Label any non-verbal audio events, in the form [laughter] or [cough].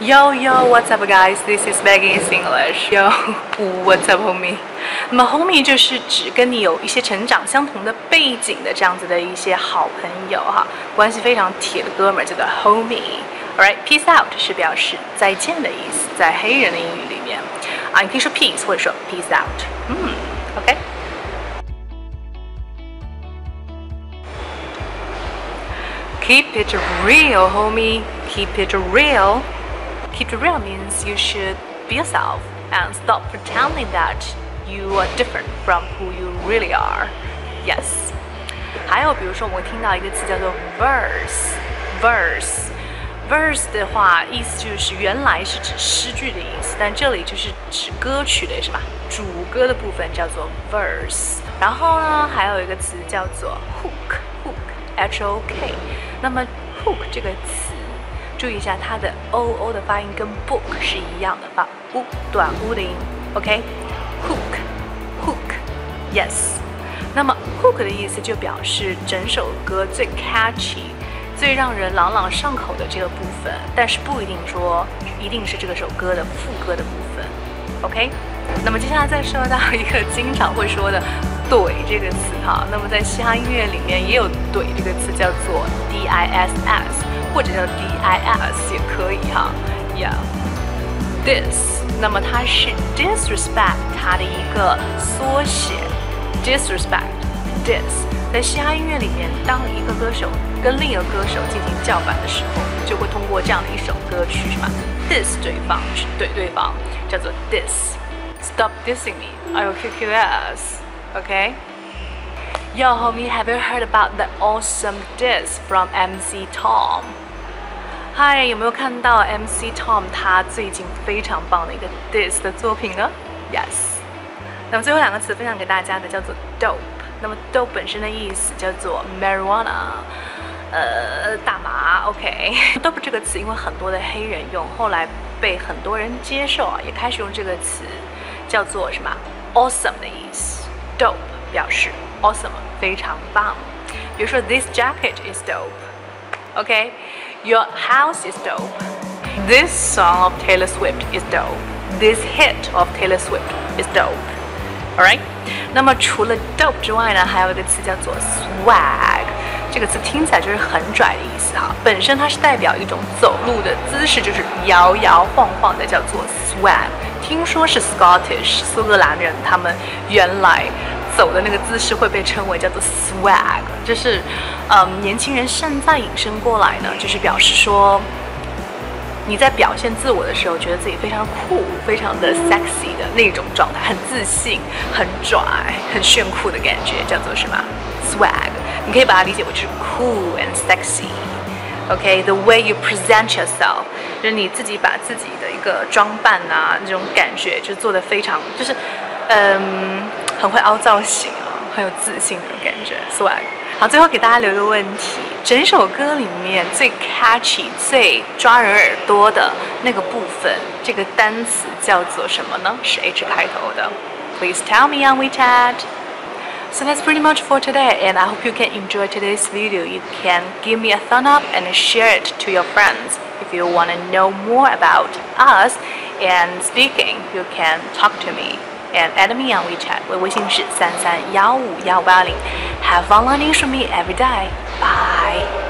Yo yo, what's up, guys? This is Maggie English. Yo, [laughs] what's up, homie? 那么，homie 就是指跟你有一些成长相同的背景的这样子的一些好朋友哈，关系非常铁的哥们儿，叫做 homie。Alright, peace out 是表示再见的意思，在黑人的英语里面啊，你可以说 peace 或者说 peace out。嗯，OK。Keep it real, homie. Keep it real. Keep it real means you should be yourself and stop pretending that you are different from who you really are. Yes. 还有，比如说，我们会听到一个词叫做 verse，verse。verse 的话，意思就是原来是指诗句的意思，但这里就是指歌曲的，是吧？主歌的部分叫做 verse。然后呢，还有一个词叫做 hook，hook，h o k。那么 hook 这个词。 注意一下它的 o o 的发音跟 book 是一样的，发 u 短 u 的音。OK，hook，hook，yes。那么 hook 的意思就表示整首歌最 catchy、最让人朗朗上口的这个部分，但是不一定说一定是这个首歌的副歌的部分。OK，那么接下来再说到一个经常会说的“怼”这个词哈，那么在嘻哈音乐里面也有“怼”这个词，叫做 d i s s。或者叫 dis 也可以哈，Yeah，this，那么它是 disrespect 它的一个缩写，disrespect，dis，在嘻哈音乐里面，当一个歌手跟另一个歌手进行叫板的时候，就会通过这样的一首歌曲是吧，dis 对方去怼对方，叫做 dis，Stop dissing me，I will kick your ass，OK？Yo, homie, have you heard about the awesome diss from MC Tom? 嗨，有没有看到 MC Tom 他最近非常棒的一个 diss 的作品呢？Yes。那么最后两个词分享给大家的叫做 dope。那么 dope 本身的意思叫做 marijuana，呃，大麻。OK。[laughs] dope 这个词因为很多的黑人用，后来被很多人接受啊，也开始用这个词叫做什么 awesome 的意思。dope 表示 awesome，非常棒。比如说 this jacket is dope。OK。Your house is dope. This song of Taylor Swift is dope. This hit of Taylor Swift is dope. Alright？那么除了 dope 之外呢，还有一个词叫做 swag。这个词听起来就是很拽的意思哈。本身它是代表一种走路的姿势，就是摇摇晃晃的，叫做 swag。听说是 Scottish 苏格兰人，他们原来走的那个姿势会被称为叫做 swag，就是，嗯，年轻人现在引申过来呢，就是表示说，你在表现自我的时候，觉得自己非常酷、非常的 sexy 的那种状态，很自信、很拽、很炫酷的感觉，叫做什么 swag？你可以把它理解为就是 cool and sexy。OK，the way you present yourself，就是你自己把自己的一个装扮啊，那种感觉就做得非常，就是，嗯。很会凹造型啊，很有自信那种感觉，swag。好，最后给大家留一个问题：整首歌里面最 catchy、最抓人耳朵的那个部分，这个单词叫做什么呢？是 H 开头的。Please tell me on WeChat. So that's pretty much for today, and I hope you can enjoy today's video. You can give me a thumb up and share it to your friends. If you want to know more about us and speaking, you can talk to me and add me on WeChat. 我微信是三三幺五幺八零。Have fun learning from me every day. Bye.